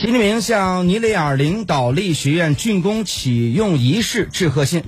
习近平向尼雷尔领导力学院竣工启用仪式致贺信。